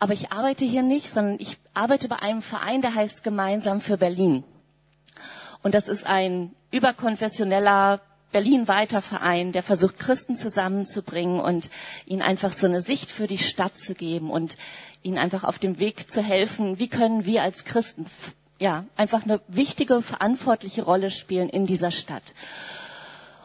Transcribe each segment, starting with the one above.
aber ich arbeite hier nicht, sondern ich arbeite bei einem Verein, der heißt Gemeinsam für Berlin. Und das ist ein überkonfessioneller Berlin-weiter Verein, der versucht, Christen zusammenzubringen und ihnen einfach so eine Sicht für die Stadt zu geben und ihnen einfach auf dem Weg zu helfen, wie können wir als Christen ja einfach eine wichtige, verantwortliche Rolle spielen in dieser Stadt.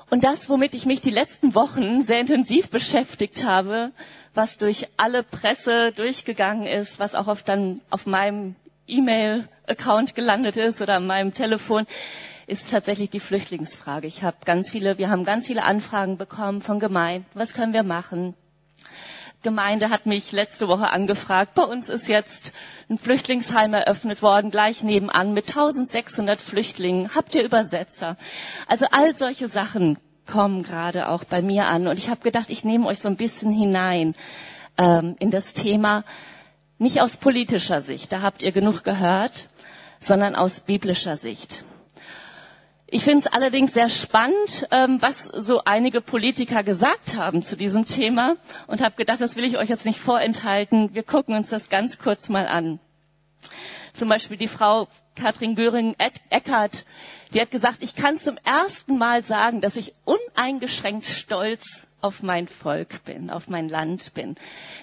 Und das, womit ich mich die letzten Wochen sehr intensiv beschäftigt habe, was durch alle Presse durchgegangen ist, was auch auf dann auf meinem E-Mail-Account gelandet ist oder an meinem Telefon, ist tatsächlich die Flüchtlingsfrage. Ich habe ganz viele, wir haben ganz viele Anfragen bekommen von Gemeinden. Was können wir machen? Gemeinde hat mich letzte Woche angefragt. Bei uns ist jetzt ein Flüchtlingsheim eröffnet worden, gleich nebenan mit 1600 Flüchtlingen. Habt ihr Übersetzer? Also all solche Sachen kommen gerade auch bei mir an. Und ich habe gedacht, ich nehme euch so ein bisschen hinein ähm, in das Thema, nicht aus politischer Sicht, da habt ihr genug gehört, sondern aus biblischer Sicht. Ich finde es allerdings sehr spannend, ähm, was so einige Politiker gesagt haben zu diesem Thema und habe gedacht, das will ich euch jetzt nicht vorenthalten. Wir gucken uns das ganz kurz mal an. Zum Beispiel die Frau Katrin Göring-Eckardt, die hat gesagt, ich kann zum ersten Mal sagen, dass ich uneingeschränkt stolz auf mein Volk bin, auf mein Land bin.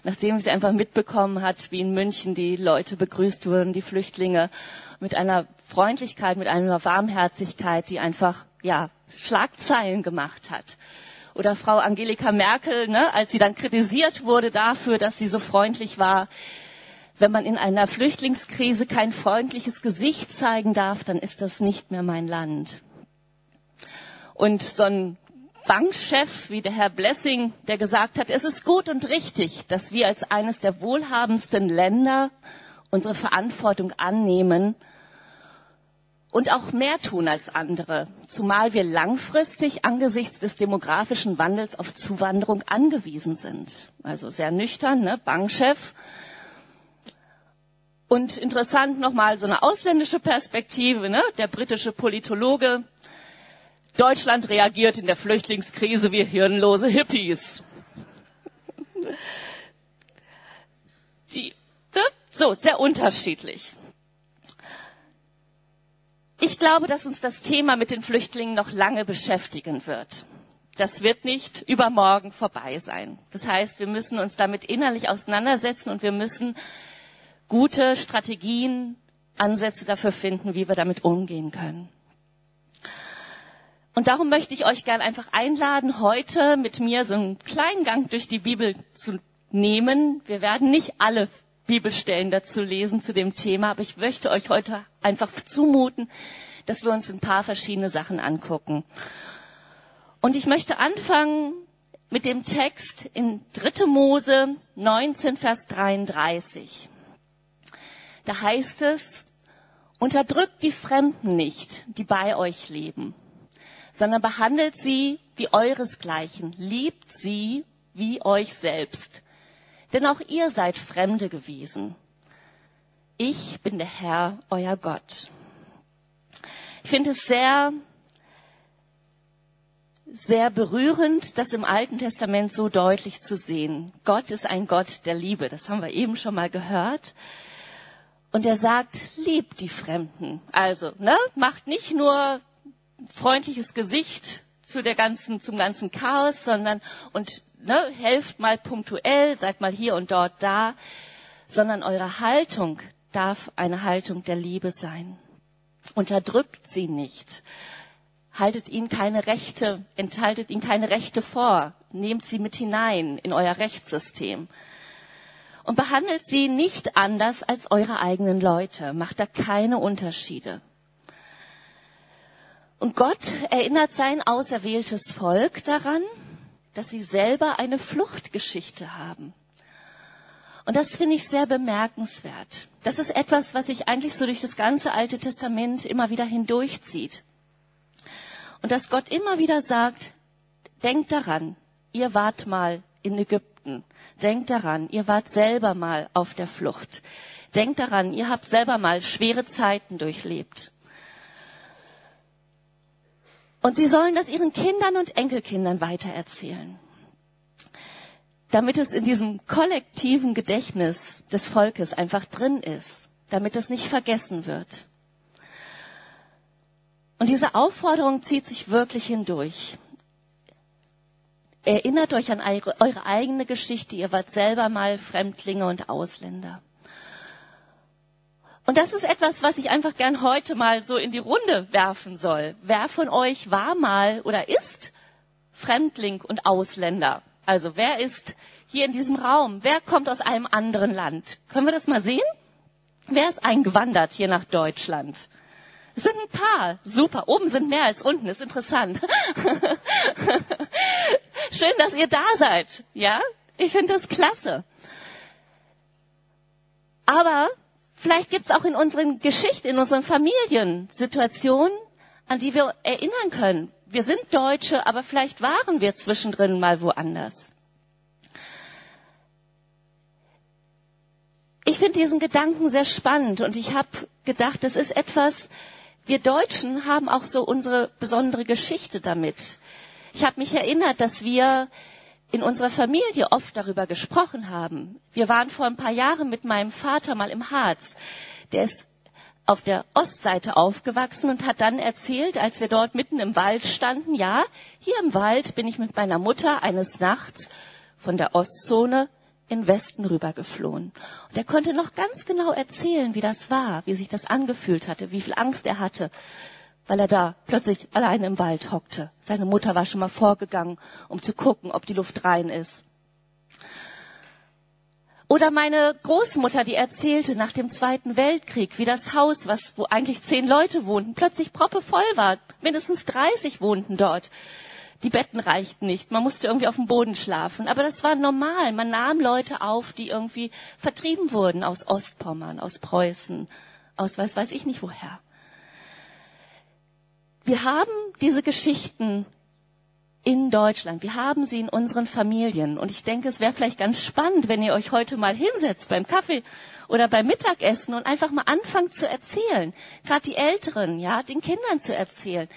Nachdem sie einfach mitbekommen hat, wie in München die Leute begrüßt wurden, die Flüchtlinge, mit einer Freundlichkeit, mit einer Warmherzigkeit, die einfach, ja, Schlagzeilen gemacht hat. Oder Frau Angelika Merkel, ne, als sie dann kritisiert wurde dafür, dass sie so freundlich war, wenn man in einer Flüchtlingskrise kein freundliches Gesicht zeigen darf, dann ist das nicht mehr mein Land. Und so ein Bankchef wie der Herr Blessing, der gesagt hat, es ist gut und richtig, dass wir als eines der wohlhabendsten Länder unsere Verantwortung annehmen und auch mehr tun als andere, zumal wir langfristig angesichts des demografischen Wandels auf Zuwanderung angewiesen sind. Also sehr nüchtern, ne? Bankchef. Und interessant nochmal so eine ausländische Perspektive, ne? der britische Politologe Deutschland reagiert in der Flüchtlingskrise wie hirnlose Hippies. Die, ne? so, sehr unterschiedlich. Ich glaube, dass uns das Thema mit den Flüchtlingen noch lange beschäftigen wird. Das wird nicht übermorgen vorbei sein. Das heißt, wir müssen uns damit innerlich auseinandersetzen und wir müssen gute Strategien, Ansätze dafür finden, wie wir damit umgehen können. Und darum möchte ich euch gern einfach einladen, heute mit mir so einen kleinen Gang durch die Bibel zu nehmen. Wir werden nicht alle Bibelstellen dazu lesen zu dem Thema, aber ich möchte euch heute einfach zumuten, dass wir uns ein paar verschiedene Sachen angucken. Und ich möchte anfangen mit dem Text in 3. Mose 19, Vers 33. Da heißt es, unterdrückt die Fremden nicht, die bei euch leben sondern behandelt sie wie euresgleichen, liebt sie wie euch selbst. Denn auch ihr seid Fremde gewesen. Ich bin der Herr, euer Gott. Ich finde es sehr, sehr berührend, das im Alten Testament so deutlich zu sehen. Gott ist ein Gott der Liebe. Das haben wir eben schon mal gehört. Und er sagt, liebt die Fremden. Also, ne, macht nicht nur freundliches Gesicht zu der ganzen, zum ganzen Chaos, sondern und ne, helft mal punktuell, seid mal hier und dort da, sondern eure Haltung darf eine Haltung der Liebe sein. Unterdrückt sie nicht. Haltet ihnen keine Rechte, enthaltet ihnen keine Rechte vor. Nehmt sie mit hinein in euer Rechtssystem. Und behandelt sie nicht anders als eure eigenen Leute. Macht da keine Unterschiede. Und Gott erinnert sein auserwähltes Volk daran, dass sie selber eine Fluchtgeschichte haben. Und das finde ich sehr bemerkenswert. Das ist etwas, was sich eigentlich so durch das ganze Alte Testament immer wieder hindurchzieht. Und dass Gott immer wieder sagt, denkt daran, ihr wart mal in Ägypten. Denkt daran, ihr wart selber mal auf der Flucht. Denkt daran, ihr habt selber mal schwere Zeiten durchlebt. Und sie sollen das ihren Kindern und Enkelkindern weitererzählen. damit es in diesem kollektiven Gedächtnis des Volkes einfach drin ist, damit es nicht vergessen wird. Und diese Aufforderung zieht sich wirklich hindurch. Erinnert euch an eure, eure eigene Geschichte. Ihr wart selber mal Fremdlinge und Ausländer. Und das ist etwas, was ich einfach gern heute mal so in die Runde werfen soll. Wer von euch war mal oder ist Fremdling und Ausländer? Also wer ist hier in diesem Raum? Wer kommt aus einem anderen Land? Können wir das mal sehen? Wer ist eingewandert hier nach Deutschland? Es sind ein paar. Super. Oben sind mehr als unten. Ist interessant. Schön, dass ihr da seid. Ja? Ich finde das klasse. Aber vielleicht gibt es auch in unseren Geschichten, in unseren Familien Situationen, an die wir erinnern können. Wir sind Deutsche, aber vielleicht waren wir zwischendrin mal woanders. Ich finde diesen Gedanken sehr spannend und ich habe gedacht, das ist etwas, wir Deutschen haben auch so unsere besondere Geschichte damit. Ich habe mich erinnert, dass wir in unserer Familie oft darüber gesprochen haben. Wir waren vor ein paar Jahren mit meinem Vater mal im Harz. Der ist auf der Ostseite aufgewachsen und hat dann erzählt, als wir dort mitten im Wald standen, ja, hier im Wald bin ich mit meiner Mutter eines Nachts von der Ostzone in Westen rübergeflohen. Und er konnte noch ganz genau erzählen, wie das war, wie sich das angefühlt hatte, wie viel Angst er hatte, weil er da plötzlich allein im Wald hockte. Seine Mutter war schon mal vorgegangen, um zu gucken, ob die Luft rein ist. Oder meine Großmutter, die erzählte nach dem Zweiten Weltkrieg, wie das Haus, was, wo eigentlich zehn Leute wohnten, plötzlich proppevoll war. Mindestens 30 wohnten dort. Die Betten reichten nicht. Man musste irgendwie auf dem Boden schlafen. Aber das war normal. Man nahm Leute auf, die irgendwie vertrieben wurden aus Ostpommern, aus Preußen, aus weiß weiß ich nicht woher. Wir haben diese Geschichten in Deutschland. Wir haben sie in unseren Familien. Und ich denke, es wäre vielleicht ganz spannend, wenn ihr euch heute mal hinsetzt beim Kaffee oder beim Mittagessen und einfach mal anfangt zu erzählen. Gerade die Älteren, ja, den Kindern zu erzählen.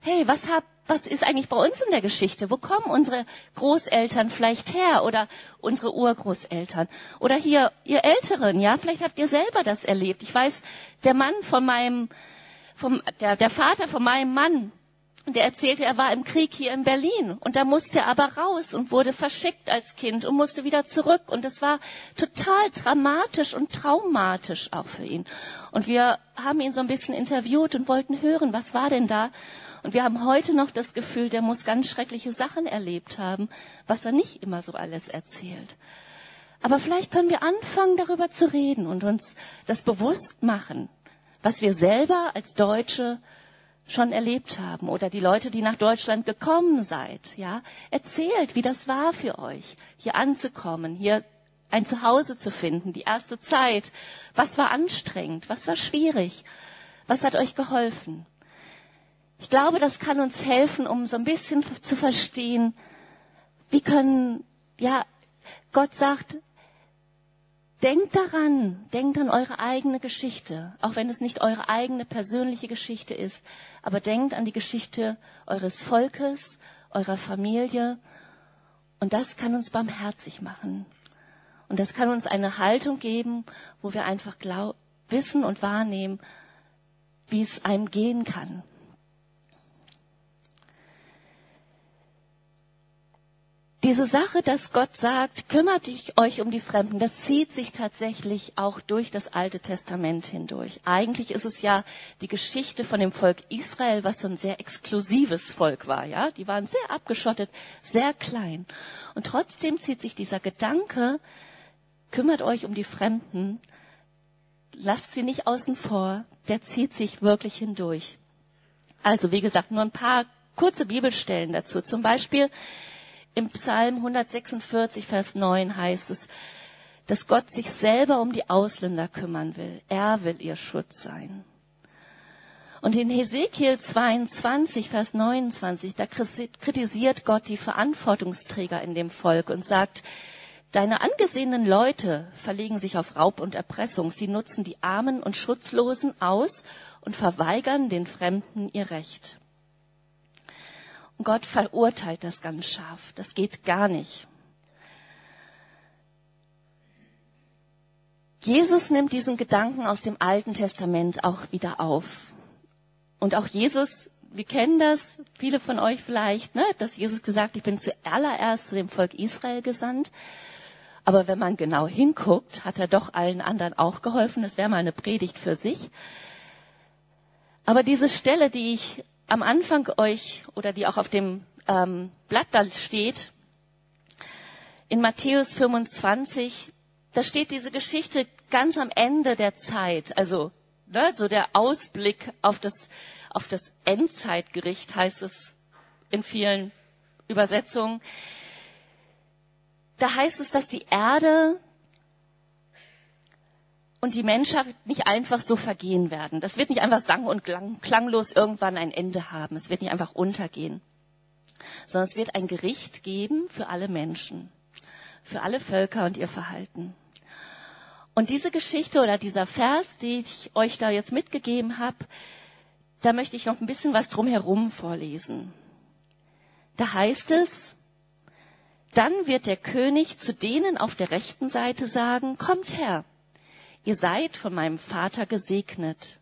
Hey, was habt was ist eigentlich bei uns in der Geschichte? Wo kommen unsere Großeltern vielleicht her oder unsere Urgroßeltern? Oder hier, ihr Älteren, ja, vielleicht habt ihr selber das erlebt. Ich weiß, der Mann von meinem, vom, der, der Vater von meinem Mann, der erzählte, er war im Krieg hier in Berlin und da musste er aber raus und wurde verschickt als Kind und musste wieder zurück und das war total dramatisch und traumatisch auch für ihn. Und wir haben ihn so ein bisschen interviewt und wollten hören, was war denn da? Und wir haben heute noch das Gefühl, der muss ganz schreckliche Sachen erlebt haben, was er nicht immer so alles erzählt. Aber vielleicht können wir anfangen, darüber zu reden und uns das bewusst machen, was wir selber als Deutsche schon erlebt haben oder die Leute, die nach Deutschland gekommen seid, ja, erzählt, wie das war für euch, hier anzukommen, hier ein Zuhause zu finden, die erste Zeit. Was war anstrengend? Was war schwierig? Was hat euch geholfen? Ich glaube, das kann uns helfen, um so ein bisschen zu verstehen, wie können, ja, Gott sagt, denkt daran, denkt an eure eigene Geschichte, auch wenn es nicht eure eigene persönliche Geschichte ist, aber denkt an die Geschichte eures Volkes, eurer Familie, und das kann uns barmherzig machen. Und das kann uns eine Haltung geben, wo wir einfach wissen und wahrnehmen, wie es einem gehen kann. Diese Sache, dass Gott sagt, kümmert euch um die Fremden, das zieht sich tatsächlich auch durch das Alte Testament hindurch. Eigentlich ist es ja die Geschichte von dem Volk Israel, was so ein sehr exklusives Volk war, ja. Die waren sehr abgeschottet, sehr klein. Und trotzdem zieht sich dieser Gedanke, kümmert euch um die Fremden, lasst sie nicht außen vor, der zieht sich wirklich hindurch. Also, wie gesagt, nur ein paar kurze Bibelstellen dazu. Zum Beispiel im Psalm 146, Vers 9 heißt es, dass Gott sich selber um die Ausländer kümmern will. Er will ihr Schutz sein. Und in Hesekiel 22, Vers 29, da kritisiert Gott die Verantwortungsträger in dem Volk und sagt, Deine angesehenen Leute verlegen sich auf Raub und Erpressung. Sie nutzen die Armen und Schutzlosen aus und verweigern den Fremden ihr Recht. Gott verurteilt das ganz scharf. Das geht gar nicht. Jesus nimmt diesen Gedanken aus dem Alten Testament auch wieder auf. Und auch Jesus, wir kennen das, viele von euch vielleicht, ne, dass Jesus gesagt, ich bin zuallererst zu dem Volk Israel gesandt. Aber wenn man genau hinguckt, hat er doch allen anderen auch geholfen. Das wäre mal eine Predigt für sich. Aber diese Stelle, die ich am Anfang euch oder die auch auf dem ähm, Blatt da steht, in Matthäus 25, da steht diese Geschichte ganz am Ende der Zeit, also ne, so der Ausblick auf das, auf das Endzeitgericht heißt es in vielen Übersetzungen. Da heißt es, dass die Erde und die Menschheit nicht einfach so vergehen werden. Das wird nicht einfach sang- und klanglos irgendwann ein Ende haben. Es wird nicht einfach untergehen, sondern es wird ein Gericht geben für alle Menschen, für alle Völker und ihr Verhalten. Und diese Geschichte oder dieser Vers, den ich euch da jetzt mitgegeben habe, da möchte ich noch ein bisschen was drumherum vorlesen. Da heißt es, dann wird der König zu denen auf der rechten Seite sagen, kommt her, ihr seid von meinem Vater gesegnet.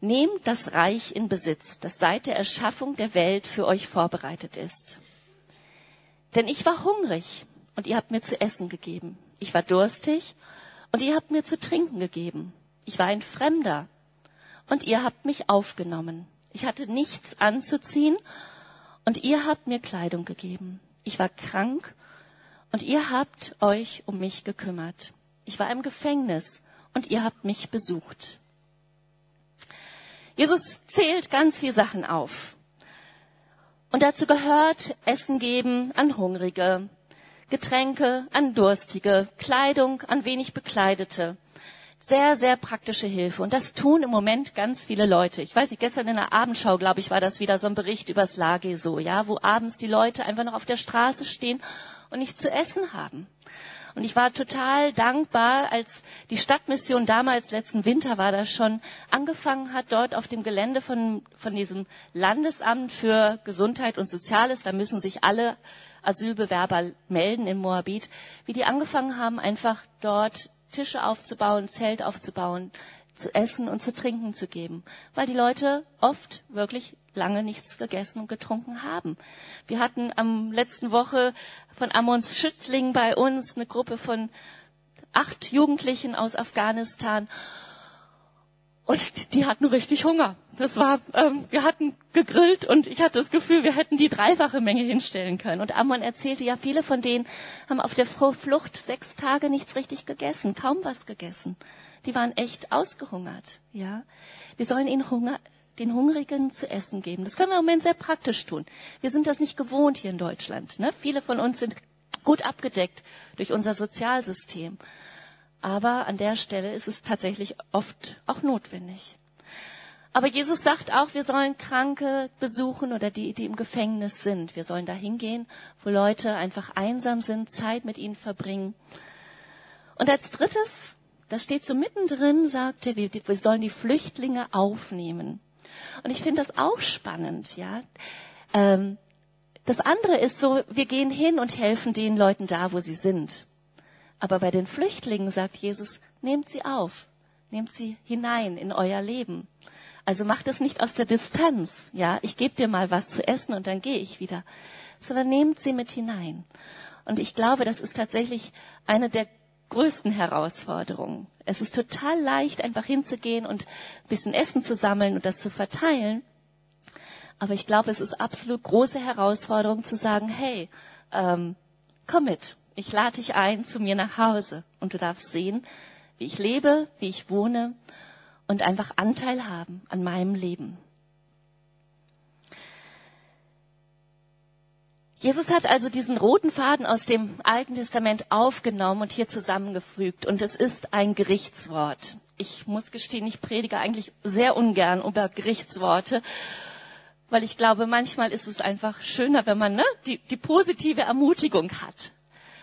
Nehmt das Reich in Besitz, das seit der Erschaffung der Welt für euch vorbereitet ist. Denn ich war hungrig und ihr habt mir zu essen gegeben. Ich war durstig und ihr habt mir zu trinken gegeben. Ich war ein Fremder und ihr habt mich aufgenommen. Ich hatte nichts anzuziehen und ihr habt mir Kleidung gegeben. Ich war krank und ihr habt euch um mich gekümmert. Ich war im Gefängnis und ihr habt mich besucht. Jesus zählt ganz viele Sachen auf. Und dazu gehört Essen geben an Hungrige, Getränke an Durstige, Kleidung an wenig Bekleidete. Sehr, sehr praktische Hilfe. Und das tun im Moment ganz viele Leute. Ich weiß nicht, gestern in der Abendschau, glaube ich, war das wieder so ein Bericht übers Lage so, ja, wo abends die Leute einfach noch auf der Straße stehen und nichts zu essen haben. Und ich war total dankbar, als die Stadtmission damals, letzten Winter war das schon, angefangen hat, dort auf dem Gelände von, von diesem Landesamt für Gesundheit und Soziales, da müssen sich alle Asylbewerber melden in Moabit, wie die angefangen haben, einfach dort Tische aufzubauen, Zelt aufzubauen, zu essen und zu trinken zu geben, weil die Leute oft wirklich lange nichts gegessen und getrunken haben. Wir hatten am letzten Woche von Ammons Schützling bei uns eine Gruppe von acht Jugendlichen aus Afghanistan und die hatten richtig Hunger. Das war, ähm, wir hatten gegrillt und ich hatte das Gefühl, wir hätten die dreifache Menge hinstellen können. Und Ammon erzählte ja, viele von denen haben auf der Flucht sechs Tage nichts richtig gegessen, kaum was gegessen. Die waren echt ausgehungert, ja. Wir sollen ihnen Hunger, den Hungrigen zu essen geben. Das können wir im Moment sehr praktisch tun. Wir sind das nicht gewohnt hier in Deutschland. Ne? Viele von uns sind gut abgedeckt durch unser Sozialsystem. Aber an der Stelle ist es tatsächlich oft auch notwendig. Aber Jesus sagt auch, wir sollen Kranke besuchen oder die, die im Gefängnis sind. Wir sollen da hingehen, wo Leute einfach einsam sind, Zeit mit ihnen verbringen. Und als drittes, das steht so mittendrin, sagt er, wir, wir sollen die Flüchtlinge aufnehmen. Und ich finde das auch spannend, ja. Ähm, das andere ist so, wir gehen hin und helfen den Leuten da, wo sie sind. Aber bei den Flüchtlingen sagt Jesus, nehmt sie auf, nehmt sie hinein in euer Leben. Also macht es nicht aus der Distanz, ja, ich gebe dir mal was zu essen und dann gehe ich wieder, sondern nehmt sie mit hinein. Und ich glaube, das ist tatsächlich eine der größten Herausforderungen. Es ist total leicht, einfach hinzugehen und ein bisschen Essen zu sammeln und das zu verteilen. Aber ich glaube, es ist absolut große Herausforderung zu sagen, hey, ähm, komm mit, ich lade dich ein zu mir nach Hause und du darfst sehen, wie ich lebe, wie ich wohne und einfach Anteil haben an meinem Leben. Jesus hat also diesen roten Faden aus dem Alten Testament aufgenommen und hier zusammengefügt. Und es ist ein Gerichtswort. Ich muss gestehen, ich predige eigentlich sehr ungern über Gerichtsworte, weil ich glaube, manchmal ist es einfach schöner, wenn man ne, die, die positive Ermutigung hat.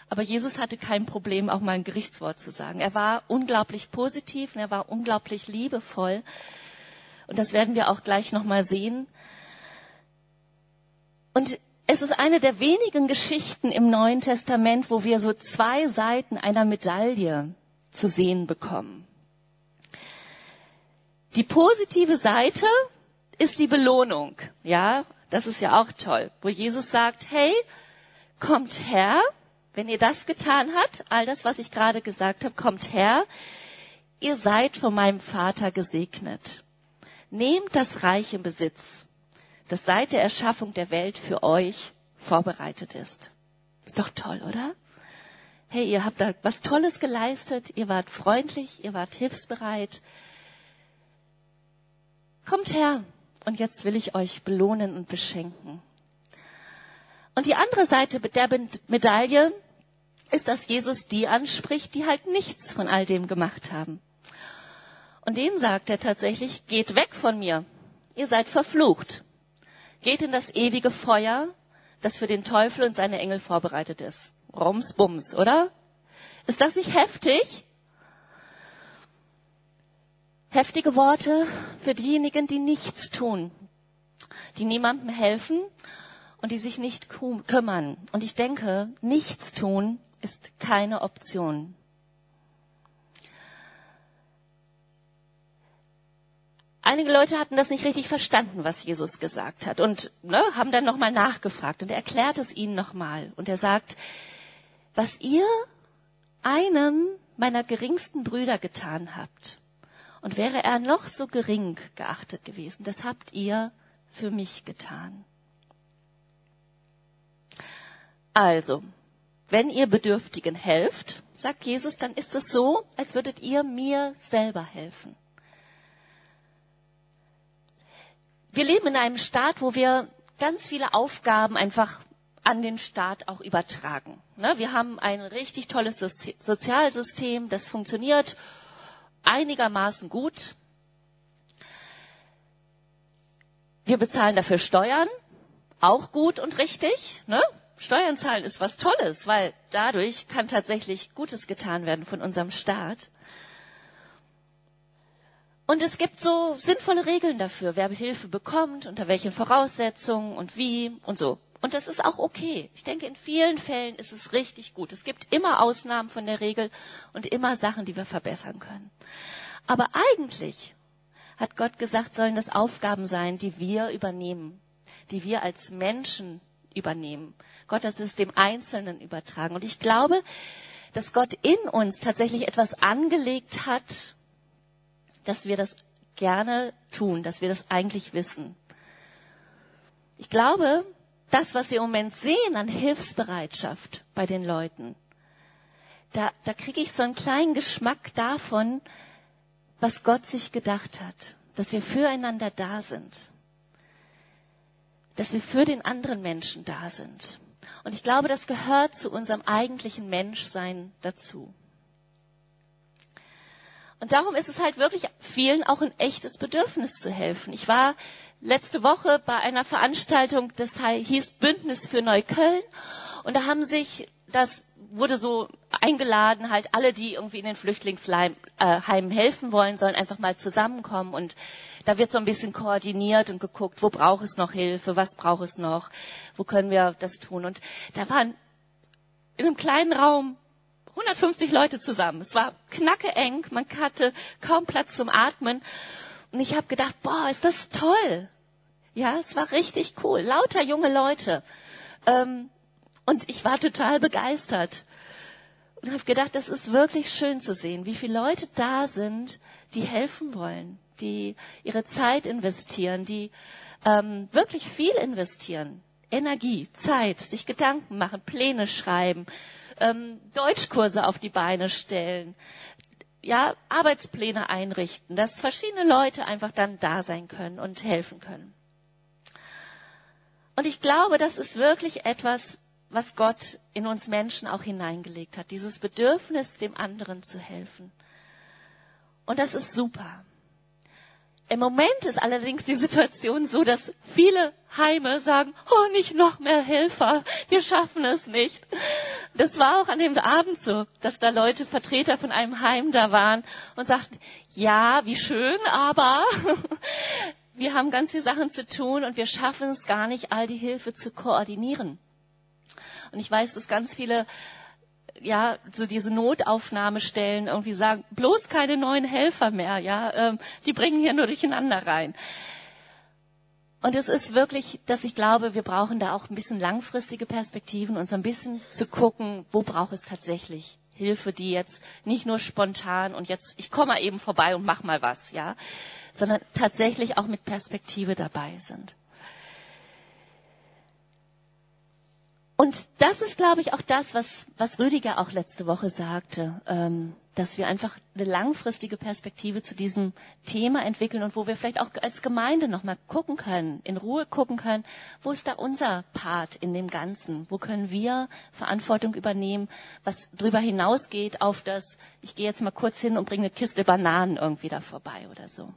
Aber Jesus hatte kein Problem, auch mal ein Gerichtswort zu sagen. Er war unglaublich positiv und er war unglaublich liebevoll. Und das werden wir auch gleich nochmal sehen. Und es ist eine der wenigen Geschichten im Neuen Testament, wo wir so zwei Seiten einer Medaille zu sehen bekommen. Die positive Seite ist die Belohnung. Ja, das ist ja auch toll, wo Jesus sagt, hey, kommt her, wenn ihr das getan habt, all das, was ich gerade gesagt habe, kommt her, ihr seid von meinem Vater gesegnet. Nehmt das Reich in Besitz, das seit der Erschaffung der Welt für euch vorbereitet ist. Ist doch toll, oder? Hey, ihr habt da was Tolles geleistet, ihr wart freundlich, ihr wart hilfsbereit, Kommt her und jetzt will ich euch belohnen und beschenken. Und die andere Seite der Medaille ist, dass Jesus die anspricht, die halt nichts von all dem gemacht haben. Und denen sagt er tatsächlich, geht weg von mir. Ihr seid verflucht. Geht in das ewige Feuer, das für den Teufel und seine Engel vorbereitet ist. Roms Bums, oder? Ist das nicht heftig? Heftige Worte für diejenigen, die nichts tun, die niemandem helfen und die sich nicht kümmern. Und ich denke, nichts tun ist keine Option. Einige Leute hatten das nicht richtig verstanden, was Jesus gesagt hat und ne, haben dann nochmal nachgefragt und er erklärt es ihnen nochmal und er sagt, was ihr einem meiner geringsten Brüder getan habt, und wäre er noch so gering geachtet gewesen, das habt ihr für mich getan. Also, wenn ihr Bedürftigen helft, sagt Jesus, dann ist es so, als würdet ihr mir selber helfen. Wir leben in einem Staat, wo wir ganz viele Aufgaben einfach an den Staat auch übertragen. Ne, wir haben ein richtig tolles Sozialsystem, das funktioniert einigermaßen gut. Wir bezahlen dafür Steuern, auch gut und richtig. Ne? Steuern zahlen ist was Tolles, weil dadurch kann tatsächlich Gutes getan werden von unserem Staat. Und es gibt so sinnvolle Regeln dafür, wer Hilfe bekommt, unter welchen Voraussetzungen und wie und so. Und das ist auch okay. Ich denke, in vielen Fällen ist es richtig gut. Es gibt immer Ausnahmen von der Regel und immer Sachen, die wir verbessern können. Aber eigentlich hat Gott gesagt, sollen das Aufgaben sein, die wir übernehmen, die wir als Menschen übernehmen. Gott hat es dem Einzelnen übertragen. Und ich glaube, dass Gott in uns tatsächlich etwas angelegt hat, dass wir das gerne tun, dass wir das eigentlich wissen. Ich glaube, das, was wir im Moment sehen an Hilfsbereitschaft bei den Leuten, da, da kriege ich so einen kleinen Geschmack davon, was Gott sich gedacht hat, dass wir füreinander da sind, dass wir für den anderen Menschen da sind. Und ich glaube, das gehört zu unserem eigentlichen Menschsein dazu. Und darum ist es halt wirklich vielen auch ein echtes Bedürfnis zu helfen. Ich war letzte Woche bei einer Veranstaltung, das hieß Bündnis für Neukölln. Und da haben sich, das wurde so eingeladen, halt alle, die irgendwie in den Flüchtlingsheimen äh, helfen wollen, sollen einfach mal zusammenkommen. Und da wird so ein bisschen koordiniert und geguckt, wo braucht es noch Hilfe, was braucht es noch, wo können wir das tun. Und da waren in einem kleinen Raum 150 Leute zusammen. Es war knacke eng, man hatte kaum Platz zum Atmen. Und ich habe gedacht, boah, ist das toll. Ja, es war richtig cool. Lauter junge Leute. Ähm, und ich war total begeistert. Und habe gedacht, das ist wirklich schön zu sehen, wie viele Leute da sind, die helfen wollen, die ihre Zeit investieren, die ähm, wirklich viel investieren. Energie, Zeit, sich Gedanken machen, Pläne schreiben, ähm, Deutschkurse auf die Beine stellen, ja, Arbeitspläne einrichten, dass verschiedene Leute einfach dann da sein können und helfen können. Und ich glaube, das ist wirklich etwas, was Gott in uns Menschen auch hineingelegt hat, dieses Bedürfnis, dem anderen zu helfen. Und das ist super. Im Moment ist allerdings die Situation so, dass viele Heime sagen, oh, nicht noch mehr Helfer, wir schaffen es nicht. Das war auch an dem Abend so, dass da Leute, Vertreter von einem Heim da waren und sagten, ja, wie schön, aber wir haben ganz viele Sachen zu tun und wir schaffen es gar nicht, all die Hilfe zu koordinieren. Und ich weiß, dass ganz viele ja, so diese Notaufnahmestellen irgendwie sagen, bloß keine neuen Helfer mehr, ja, ähm, die bringen hier nur durcheinander rein. Und es ist wirklich, dass ich glaube, wir brauchen da auch ein bisschen langfristige Perspektiven und so ein bisschen zu gucken, wo braucht es tatsächlich Hilfe, die jetzt nicht nur spontan und jetzt, ich komme mal eben vorbei und mach mal was, ja, sondern tatsächlich auch mit Perspektive dabei sind. Und das ist, glaube ich, auch das, was, was Rüdiger auch letzte Woche sagte, ähm, dass wir einfach eine langfristige Perspektive zu diesem Thema entwickeln und wo wir vielleicht auch als Gemeinde nochmal gucken können, in Ruhe gucken können, wo ist da unser Part in dem Ganzen? Wo können wir Verantwortung übernehmen, was darüber hinausgeht auf das, ich gehe jetzt mal kurz hin und bringe eine Kiste Bananen irgendwie da vorbei oder so.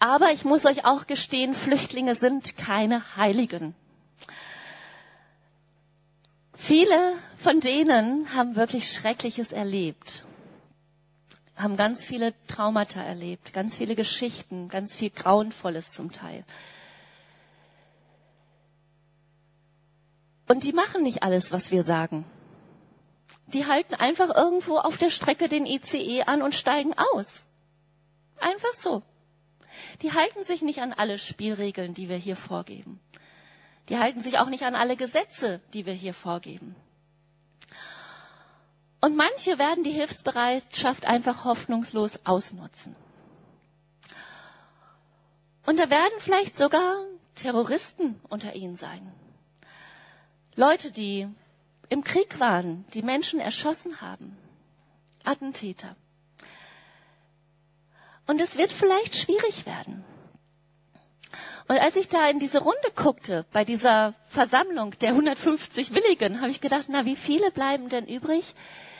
Aber ich muss euch auch gestehen, Flüchtlinge sind keine Heiligen. Viele von denen haben wirklich Schreckliches erlebt, haben ganz viele Traumata erlebt, ganz viele Geschichten, ganz viel Grauenvolles zum Teil. Und die machen nicht alles, was wir sagen. Die halten einfach irgendwo auf der Strecke den ICE an und steigen aus. Einfach so. Die halten sich nicht an alle Spielregeln, die wir hier vorgeben. Die halten sich auch nicht an alle Gesetze, die wir hier vorgeben. Und manche werden die Hilfsbereitschaft einfach hoffnungslos ausnutzen. Und da werden vielleicht sogar Terroristen unter ihnen sein. Leute, die im Krieg waren, die Menschen erschossen haben. Attentäter. Und es wird vielleicht schwierig werden. Und als ich da in diese Runde guckte, bei dieser Versammlung der 150 Willigen, habe ich gedacht, na, wie viele bleiben denn übrig,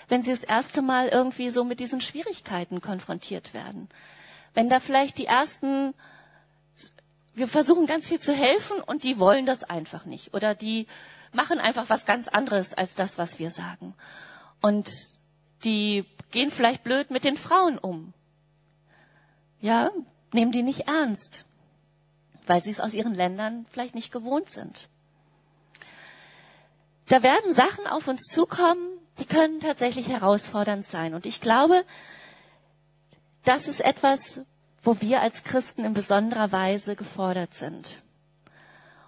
wenn sie das erste Mal irgendwie so mit diesen Schwierigkeiten konfrontiert werden? Wenn da vielleicht die ersten, wir versuchen ganz viel zu helfen und die wollen das einfach nicht. Oder die machen einfach was ganz anderes als das, was wir sagen. Und die gehen vielleicht blöd mit den Frauen um. Ja, nehmen die nicht ernst weil sie es aus ihren Ländern vielleicht nicht gewohnt sind. Da werden Sachen auf uns zukommen, die können tatsächlich herausfordernd sein. Und ich glaube, das ist etwas, wo wir als Christen in besonderer Weise gefordert sind.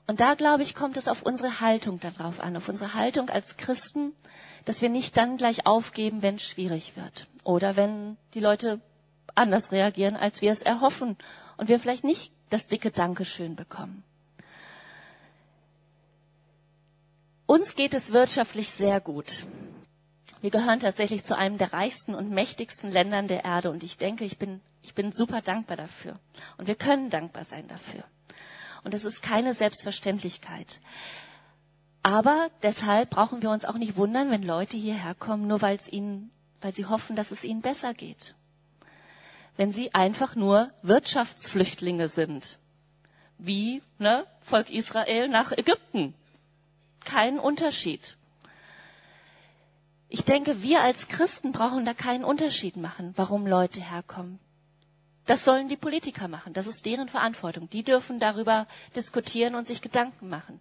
Und da, glaube ich, kommt es auf unsere Haltung darauf an, auf unsere Haltung als Christen, dass wir nicht dann gleich aufgeben, wenn es schwierig wird oder wenn die Leute anders reagieren, als wir es erhoffen und wir vielleicht nicht das dicke Dankeschön bekommen. Uns geht es wirtschaftlich sehr gut. Wir gehören tatsächlich zu einem der reichsten und mächtigsten Ländern der Erde und ich denke, ich bin, ich bin super dankbar dafür. Und wir können dankbar sein dafür. Und das ist keine Selbstverständlichkeit. Aber deshalb brauchen wir uns auch nicht wundern, wenn Leute hierher kommen, nur weil es ihnen, weil sie hoffen, dass es ihnen besser geht wenn sie einfach nur Wirtschaftsflüchtlinge sind. Wie ne, Volk Israel nach Ägypten. Kein Unterschied. Ich denke, wir als Christen brauchen da keinen Unterschied machen, warum Leute herkommen. Das sollen die Politiker machen. Das ist deren Verantwortung. Die dürfen darüber diskutieren und sich Gedanken machen.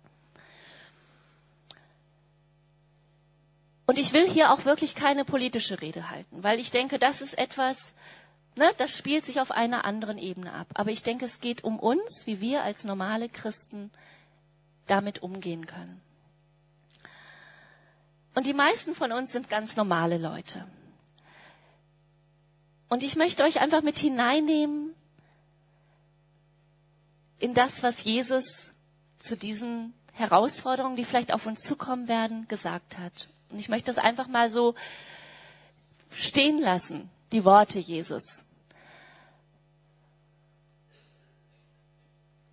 Und ich will hier auch wirklich keine politische Rede halten, weil ich denke, das ist etwas, Ne, das spielt sich auf einer anderen Ebene ab. Aber ich denke, es geht um uns, wie wir als normale Christen damit umgehen können. Und die meisten von uns sind ganz normale Leute. Und ich möchte euch einfach mit hineinnehmen in das, was Jesus zu diesen Herausforderungen, die vielleicht auf uns zukommen werden, gesagt hat. Und ich möchte das einfach mal so stehen lassen die Worte Jesus.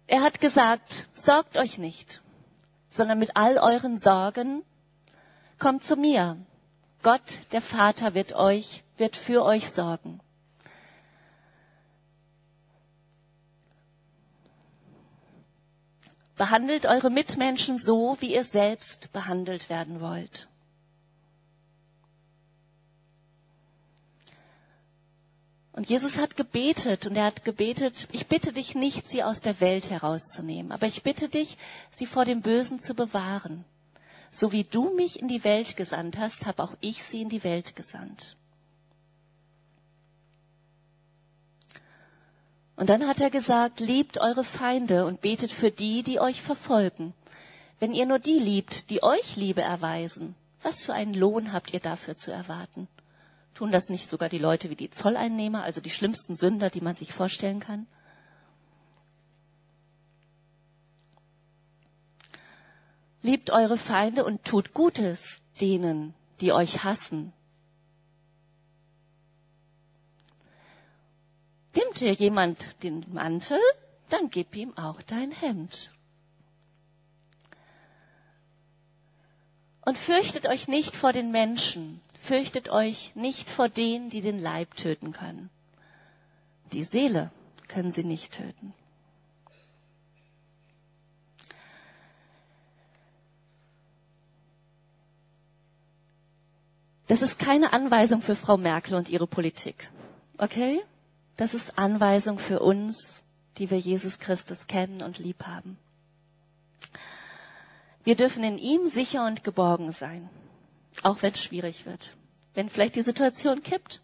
Er hat gesagt, sorgt euch nicht, sondern mit all euren Sorgen kommt zu mir. Gott, der Vater, wird euch, wird für euch sorgen. Behandelt eure Mitmenschen so, wie ihr selbst behandelt werden wollt. Und Jesus hat gebetet und er hat gebetet, ich bitte dich nicht, sie aus der Welt herauszunehmen, aber ich bitte dich, sie vor dem Bösen zu bewahren, So wie du mich in die Welt gesandt hast, habe auch ich sie in die Welt gesandt. Und dann hat er gesagt, liebt eure Feinde und betet für die, die euch verfolgen. Wenn ihr nur die liebt, die euch Liebe erweisen, was für einen Lohn habt ihr dafür zu erwarten? Tun das nicht sogar die Leute wie die Zolleinnehmer, also die schlimmsten Sünder, die man sich vorstellen kann? Liebt eure Feinde und tut Gutes denen, die euch hassen. Nimmt dir jemand den Mantel, dann gib ihm auch dein Hemd. Und fürchtet euch nicht vor den Menschen, fürchtet euch nicht vor denen, die den Leib töten können. Die Seele können sie nicht töten. Das ist keine Anweisung für Frau Merkel und ihre Politik. Okay? Das ist Anweisung für uns, die wir Jesus Christus kennen und lieb haben. Wir dürfen in ihm sicher und geborgen sein, auch wenn es schwierig wird. Wenn vielleicht die Situation kippt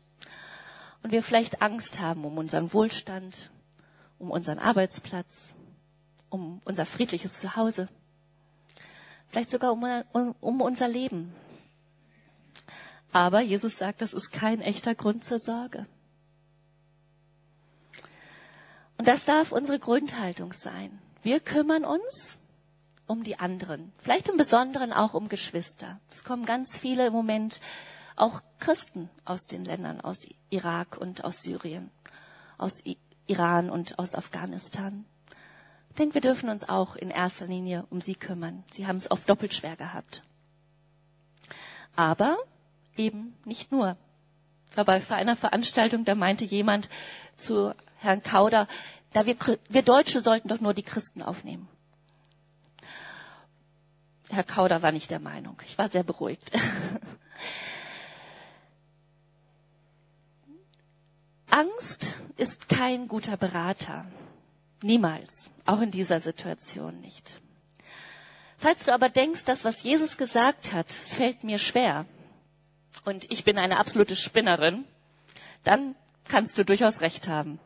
und wir vielleicht Angst haben um unseren Wohlstand, um unseren Arbeitsplatz, um unser friedliches Zuhause, vielleicht sogar um, um, um unser Leben, aber Jesus sagt, das ist kein echter Grund zur Sorge. Und das darf unsere Grundhaltung sein. Wir kümmern uns um die anderen, vielleicht im Besonderen auch um Geschwister. Es kommen ganz viele im Moment auch Christen aus den Ländern, aus Irak und aus Syrien, aus Iran und aus Afghanistan. Ich denke, wir dürfen uns auch in erster Linie um sie kümmern. Sie haben es oft doppelt schwer gehabt. Aber eben nicht nur. Ich war bei einer Veranstaltung, da meinte jemand zu Herrn Kauder, da wir, wir Deutsche sollten doch nur die Christen aufnehmen. Herr Kauder war nicht der Meinung. Ich war sehr beruhigt. Angst ist kein guter Berater. Niemals. Auch in dieser Situation nicht. Falls du aber denkst, dass was Jesus gesagt hat, es fällt mir schwer, und ich bin eine absolute Spinnerin, dann kannst du durchaus recht haben.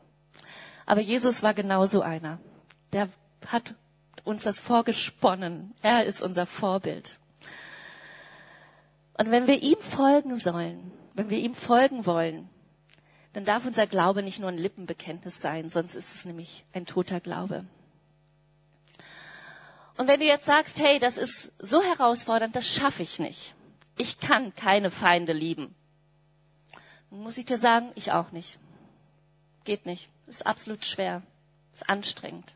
Aber Jesus war genauso einer. Der hat uns das vorgesponnen. Er ist unser Vorbild. Und wenn wir ihm folgen sollen, wenn wir ihm folgen wollen, dann darf unser Glaube nicht nur ein Lippenbekenntnis sein, sonst ist es nämlich ein toter Glaube. Und wenn du jetzt sagst, hey, das ist so herausfordernd, das schaffe ich nicht. Ich kann keine Feinde lieben. Muss ich dir sagen, ich auch nicht. Geht nicht. Ist absolut schwer. Ist anstrengend.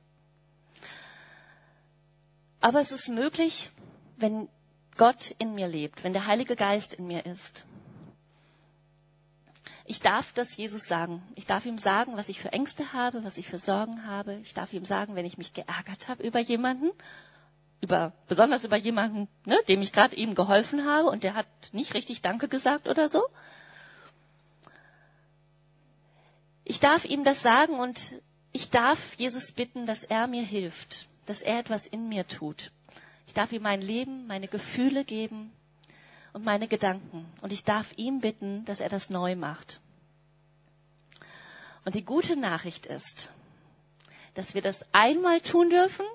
Aber es ist möglich, wenn Gott in mir lebt, wenn der Heilige Geist in mir ist. Ich darf das Jesus sagen. Ich darf ihm sagen, was ich für Ängste habe, was ich für Sorgen habe. Ich darf ihm sagen, wenn ich mich geärgert habe über jemanden über, besonders über jemanden, ne, dem ich gerade eben geholfen habe und der hat nicht richtig Danke gesagt oder so. Ich darf ihm das sagen und ich darf Jesus bitten, dass er mir hilft, dass er etwas in mir tut. Ich darf ihm mein Leben, meine Gefühle geben und meine Gedanken. Und ich darf ihm bitten, dass er das neu macht. Und die gute Nachricht ist, dass wir das einmal tun dürfen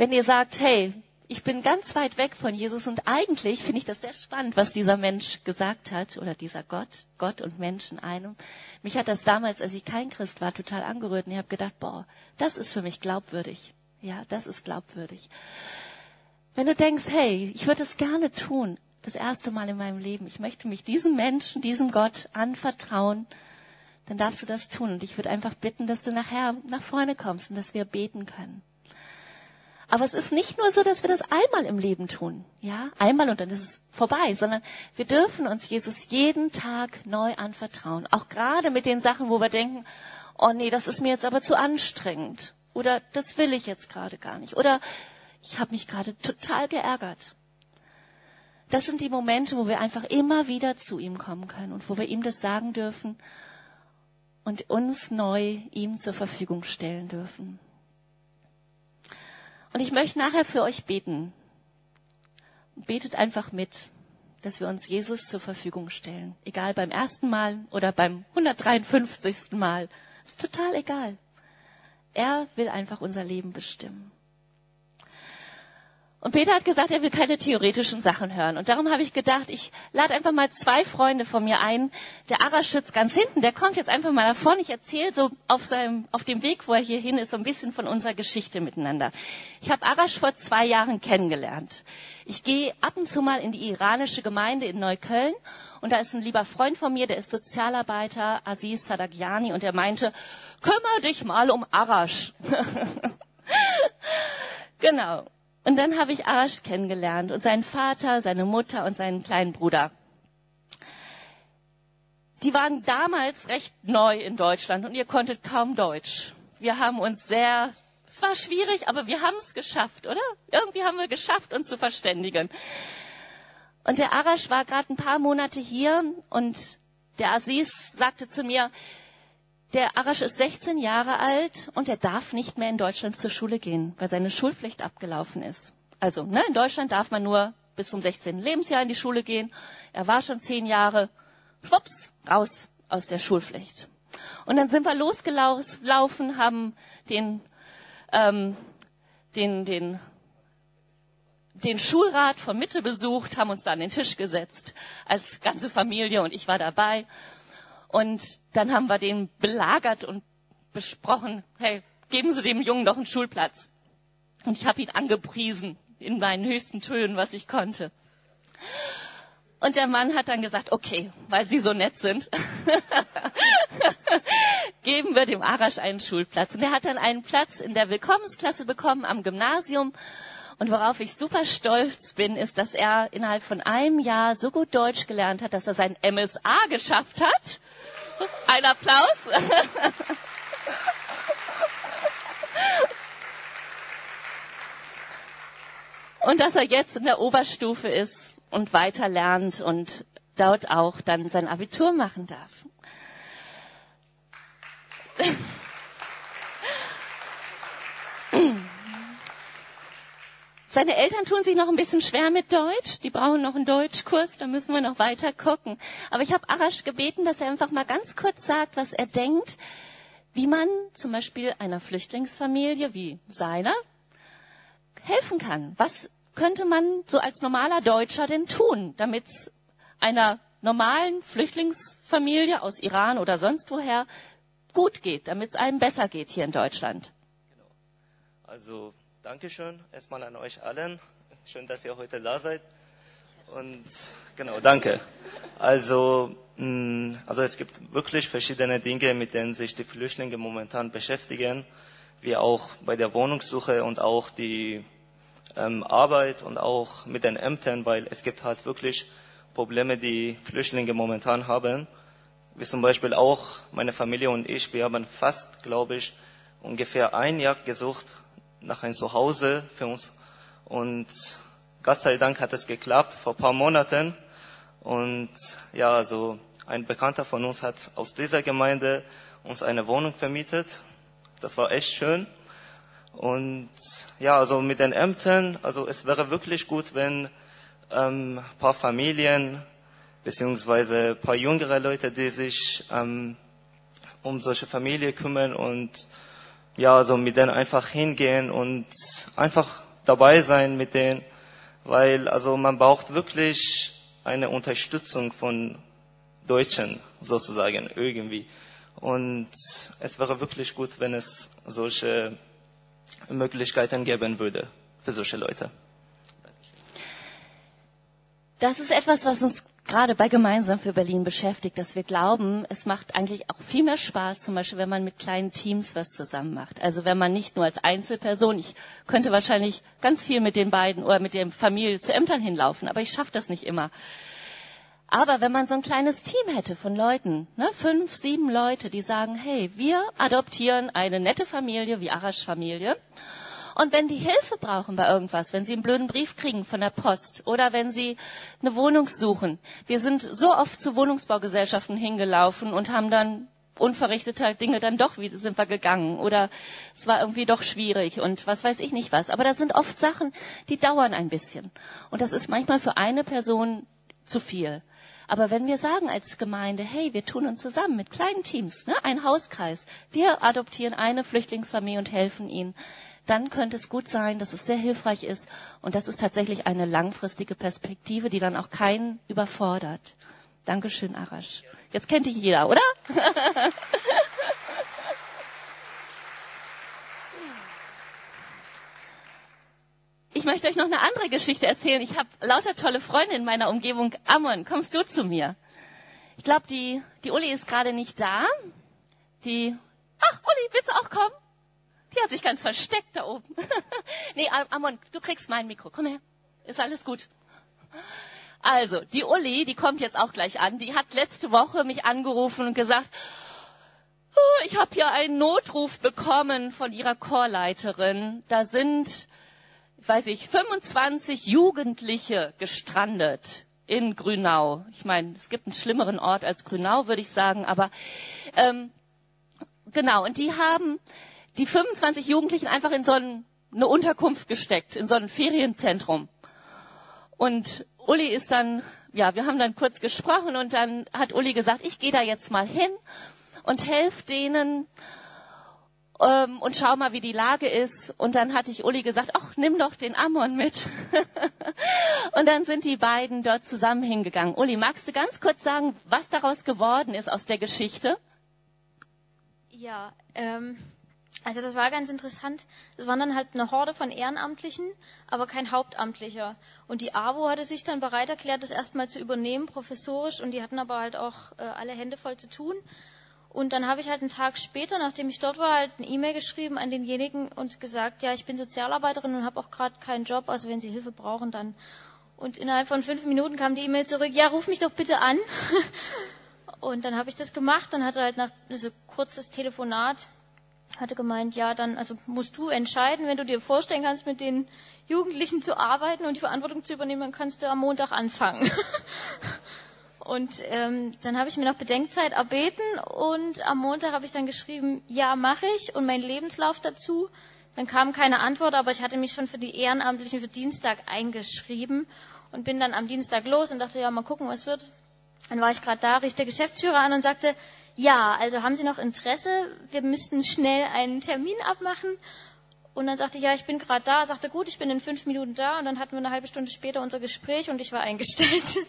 wenn ihr sagt, hey, ich bin ganz weit weg von Jesus und eigentlich finde ich das sehr spannend, was dieser Mensch gesagt hat oder dieser Gott, Gott und Mensch in einem. Mich hat das damals, als ich kein Christ war, total angerührt und ich habe gedacht, boah, das ist für mich glaubwürdig. Ja, das ist glaubwürdig. Wenn du denkst, hey, ich würde es gerne tun, das erste Mal in meinem Leben, ich möchte mich diesem Menschen, diesem Gott anvertrauen, dann darfst du das tun. Und ich würde einfach bitten, dass du nachher nach vorne kommst und dass wir beten können. Aber es ist nicht nur so, dass wir das einmal im Leben tun, ja, einmal und dann ist es vorbei, sondern wir dürfen uns Jesus jeden Tag neu anvertrauen. Auch gerade mit den Sachen, wo wir denken, oh nee, das ist mir jetzt aber zu anstrengend. Oder das will ich jetzt gerade gar nicht. Oder ich habe mich gerade total geärgert. Das sind die Momente, wo wir einfach immer wieder zu ihm kommen können und wo wir ihm das sagen dürfen und uns neu ihm zur Verfügung stellen dürfen. Und ich möchte nachher für euch beten. betet einfach mit, dass wir uns Jesus zur Verfügung stellen. Egal beim ersten Mal oder beim 153. Mal. Ist total egal. Er will einfach unser Leben bestimmen. Und Peter hat gesagt, er will keine theoretischen Sachen hören. Und darum habe ich gedacht, ich lade einfach mal zwei Freunde von mir ein. Der Arash sitzt ganz hinten, der kommt jetzt einfach mal nach vorne. Ich erzähle so auf, seinem, auf dem Weg, wo er hier hin ist, so ein bisschen von unserer Geschichte miteinander. Ich habe Arash vor zwei Jahren kennengelernt. Ich gehe ab und zu mal in die iranische Gemeinde in Neukölln und da ist ein lieber Freund von mir, der ist Sozialarbeiter, Aziz Sadagiani, und er meinte, kümmere dich mal um Arash. genau. Und dann habe ich Arash kennengelernt und seinen Vater, seine Mutter und seinen kleinen Bruder. Die waren damals recht neu in Deutschland und ihr konntet kaum Deutsch. Wir haben uns sehr, es war schwierig, aber wir haben es geschafft, oder? Irgendwie haben wir geschafft, uns zu verständigen. Und der Arash war gerade ein paar Monate hier und der Aziz sagte zu mir, der Arash ist 16 Jahre alt und er darf nicht mehr in Deutschland zur Schule gehen, weil seine Schulpflicht abgelaufen ist. Also, ne, in Deutschland darf man nur bis zum 16. Lebensjahr in die Schule gehen. Er war schon zehn Jahre, schwupps, raus aus der Schulpflicht. Und dann sind wir losgelaufen, haben den, ähm, den, den, den Schulrat von Mitte besucht, haben uns da an den Tisch gesetzt als ganze Familie und ich war dabei. Und dann haben wir den belagert und besprochen, hey, geben Sie dem Jungen doch einen Schulplatz. Und ich habe ihn angepriesen in meinen höchsten Tönen, was ich konnte. Und der Mann hat dann gesagt, okay, weil Sie so nett sind, geben wir dem Arash einen Schulplatz. Und er hat dann einen Platz in der Willkommensklasse bekommen am Gymnasium. Und worauf ich super stolz bin, ist, dass er innerhalb von einem Jahr so gut Deutsch gelernt hat, dass er sein MSA geschafft hat. Ein Applaus. Und dass er jetzt in der Oberstufe ist und weiter lernt und dort auch dann sein Abitur machen darf. Seine Eltern tun sich noch ein bisschen schwer mit Deutsch. Die brauchen noch einen Deutschkurs, da müssen wir noch weiter gucken. Aber ich habe Arash gebeten, dass er einfach mal ganz kurz sagt, was er denkt, wie man zum Beispiel einer Flüchtlingsfamilie wie seiner helfen kann. Was könnte man so als normaler Deutscher denn tun, damit es einer normalen Flüchtlingsfamilie aus Iran oder sonst woher gut geht, damit es einem besser geht hier in Deutschland? Genau. Also Dankeschön erstmal an euch allen. Schön, dass ihr heute da seid. Und genau, danke. Also, mm, also es gibt wirklich verschiedene Dinge, mit denen sich die Flüchtlinge momentan beschäftigen, wie auch bei der Wohnungssuche und auch die ähm, Arbeit und auch mit den Ämtern, weil es gibt halt wirklich Probleme, die Flüchtlinge momentan haben. Wie zum Beispiel auch meine Familie und ich, wir haben fast, glaube ich, ungefähr ein Jahr gesucht nach einem Zuhause für uns. Und Gott sei Dank hat es geklappt vor ein paar Monaten. Und ja, also ein Bekannter von uns hat aus dieser Gemeinde uns eine Wohnung vermietet. Das war echt schön. Und ja, also mit den Ämtern, also es wäre wirklich gut, wenn ähm, ein paar Familien beziehungsweise ein paar jüngere Leute, die sich ähm, um solche Familie kümmern und ja, so mit denen einfach hingehen und einfach dabei sein mit denen, weil also man braucht wirklich eine Unterstützung von Deutschen sozusagen irgendwie. Und es wäre wirklich gut, wenn es solche Möglichkeiten geben würde für solche Leute. Das ist etwas, was uns gerade bei Gemeinsam für Berlin beschäftigt, dass wir glauben, es macht eigentlich auch viel mehr Spaß, zum Beispiel, wenn man mit kleinen Teams was zusammen macht. Also wenn man nicht nur als Einzelperson, ich könnte wahrscheinlich ganz viel mit den beiden oder mit der Familie zu Ämtern hinlaufen, aber ich schaffe das nicht immer. Aber wenn man so ein kleines Team hätte von Leuten, ne, fünf, sieben Leute, die sagen, hey, wir adoptieren eine nette Familie wie Arash Familie und wenn die Hilfe brauchen bei irgendwas, wenn sie einen blöden Brief kriegen von der Post oder wenn sie eine Wohnung suchen. Wir sind so oft zu Wohnungsbaugesellschaften hingelaufen und haben dann unverrichteter Dinge dann doch wieder sind wir gegangen oder es war irgendwie doch schwierig und was weiß ich nicht was. Aber das sind oft Sachen, die dauern ein bisschen. Und das ist manchmal für eine Person zu viel. Aber wenn wir sagen als Gemeinde, hey, wir tun uns zusammen mit kleinen Teams, ne, ein Hauskreis, wir adoptieren eine Flüchtlingsfamilie und helfen ihnen, dann könnte es gut sein, dass es sehr hilfreich ist und das ist tatsächlich eine langfristige Perspektive, die dann auch keinen überfordert. Dankeschön, Arash. Jetzt kennt dich jeder, oder? Ich möchte euch noch eine andere Geschichte erzählen. Ich habe lauter tolle Freunde in meiner Umgebung. Amon, kommst du zu mir? Ich glaube, die, die Uli ist gerade nicht da. Die, ach, Uli, willst du auch kommen? Die hat sich ganz versteckt da oben. nee, Amon, du kriegst mein Mikro. Komm her. Ist alles gut. Also, die Uli, die kommt jetzt auch gleich an. Die hat letzte Woche mich angerufen und gesagt, oh, ich habe ja einen Notruf bekommen von ihrer Chorleiterin. Da sind weiß ich, 25 Jugendliche gestrandet in Grünau. Ich meine, es gibt einen schlimmeren Ort als Grünau, würde ich sagen, aber ähm, genau. Und die haben die 25 Jugendlichen einfach in so ein, eine Unterkunft gesteckt, in so ein Ferienzentrum. Und Uli ist dann, ja, wir haben dann kurz gesprochen und dann hat Uli gesagt, ich gehe da jetzt mal hin und helfe denen ähm, und schau mal, wie die Lage ist. Und dann hatte ich Uli gesagt, ach, nimm doch den Ammon mit. und dann sind die beiden dort zusammen hingegangen. Uli, magst du ganz kurz sagen, was daraus geworden ist aus der Geschichte? Ja, ähm, also das war ganz interessant. Es waren dann halt eine Horde von Ehrenamtlichen, aber kein Hauptamtlicher. Und die AWO hatte sich dann bereit erklärt, das erstmal zu übernehmen, professorisch, und die hatten aber halt auch äh, alle Hände voll zu tun. Und dann habe ich halt einen Tag später, nachdem ich dort war, halt eine E-Mail geschrieben an denjenigen und gesagt, ja, ich bin Sozialarbeiterin und habe auch gerade keinen Job, also wenn Sie Hilfe brauchen, dann. Und innerhalb von fünf Minuten kam die E-Mail zurück, ja, ruf mich doch bitte an. und dann habe ich das gemacht, dann hatte halt nach so kurzes Telefonat, hatte gemeint, ja, dann also musst du entscheiden, wenn du dir vorstellen kannst, mit den Jugendlichen zu arbeiten und die Verantwortung zu übernehmen, dann kannst du am Montag anfangen. Und ähm, dann habe ich mir noch Bedenkzeit erbeten und am Montag habe ich dann geschrieben, ja, mache ich und mein Lebenslauf dazu. Dann kam keine Antwort, aber ich hatte mich schon für die Ehrenamtlichen für Dienstag eingeschrieben und bin dann am Dienstag los und dachte, ja, mal gucken, was wird. Dann war ich gerade da, rief der Geschäftsführer an und sagte, ja, also haben Sie noch Interesse? Wir müssten schnell einen Termin abmachen. Und dann sagte ich, ja, ich bin gerade da. Sagte, gut, ich bin in fünf Minuten da. Und dann hatten wir eine halbe Stunde später unser Gespräch und ich war eingestellt.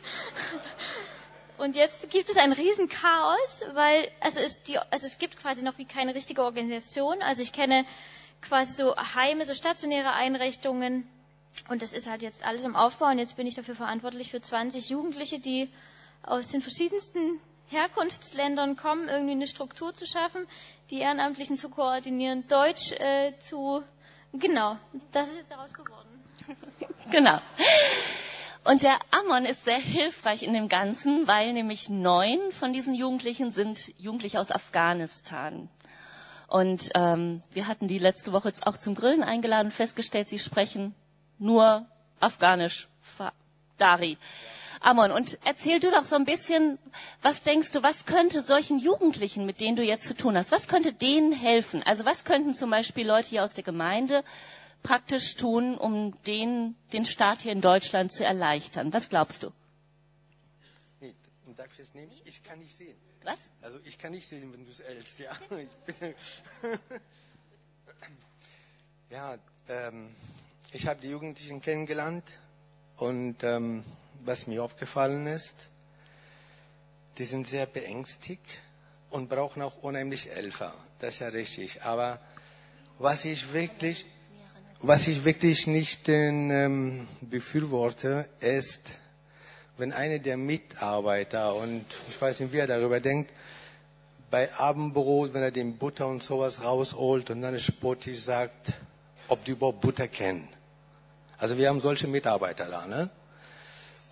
Und jetzt gibt es ein Riesenchaos, weil also es, die, also es gibt quasi noch wie keine richtige Organisation. Also ich kenne quasi so Heime, so stationäre Einrichtungen. Und das ist halt jetzt alles im Aufbau. Und jetzt bin ich dafür verantwortlich für 20 Jugendliche, die aus den verschiedensten Herkunftsländern kommen, irgendwie eine Struktur zu schaffen, die Ehrenamtlichen zu koordinieren, Deutsch äh, zu. Genau, das ist jetzt daraus geworden. genau. Und der Ammon ist sehr hilfreich in dem Ganzen, weil nämlich neun von diesen Jugendlichen sind Jugendliche aus Afghanistan. Und ähm, wir hatten die letzte Woche auch zum Grillen eingeladen und festgestellt, sie sprechen nur Afghanisch. Dari. Amon, und erzähl du doch so ein bisschen, was denkst du, was könnte solchen Jugendlichen, mit denen du jetzt zu tun hast, was könnte denen helfen? Also was könnten zum Beispiel Leute hier aus der Gemeinde praktisch tun, um den, den Staat hier in Deutschland zu erleichtern? Was glaubst du? Nee, darf ich es nehmen? Ich kann nicht sehen. Was? Also ich kann nicht sehen, wenn du es hältst, ja. ja, ähm, ich habe die Jugendlichen kennengelernt und ähm, was mir aufgefallen ist, die sind sehr beängstigt und brauchen auch unheimlich Helfer. Das ist ja richtig. Aber was ich wirklich was ich wirklich nicht ähm, befürworte, ist, wenn einer der Mitarbeiter, und ich weiß nicht, wie er darüber denkt, bei Abendbrot, wenn er den Butter und sowas rausholt und dann spottig sagt, ob die überhaupt Butter kennen. Also wir haben solche Mitarbeiter da, ne?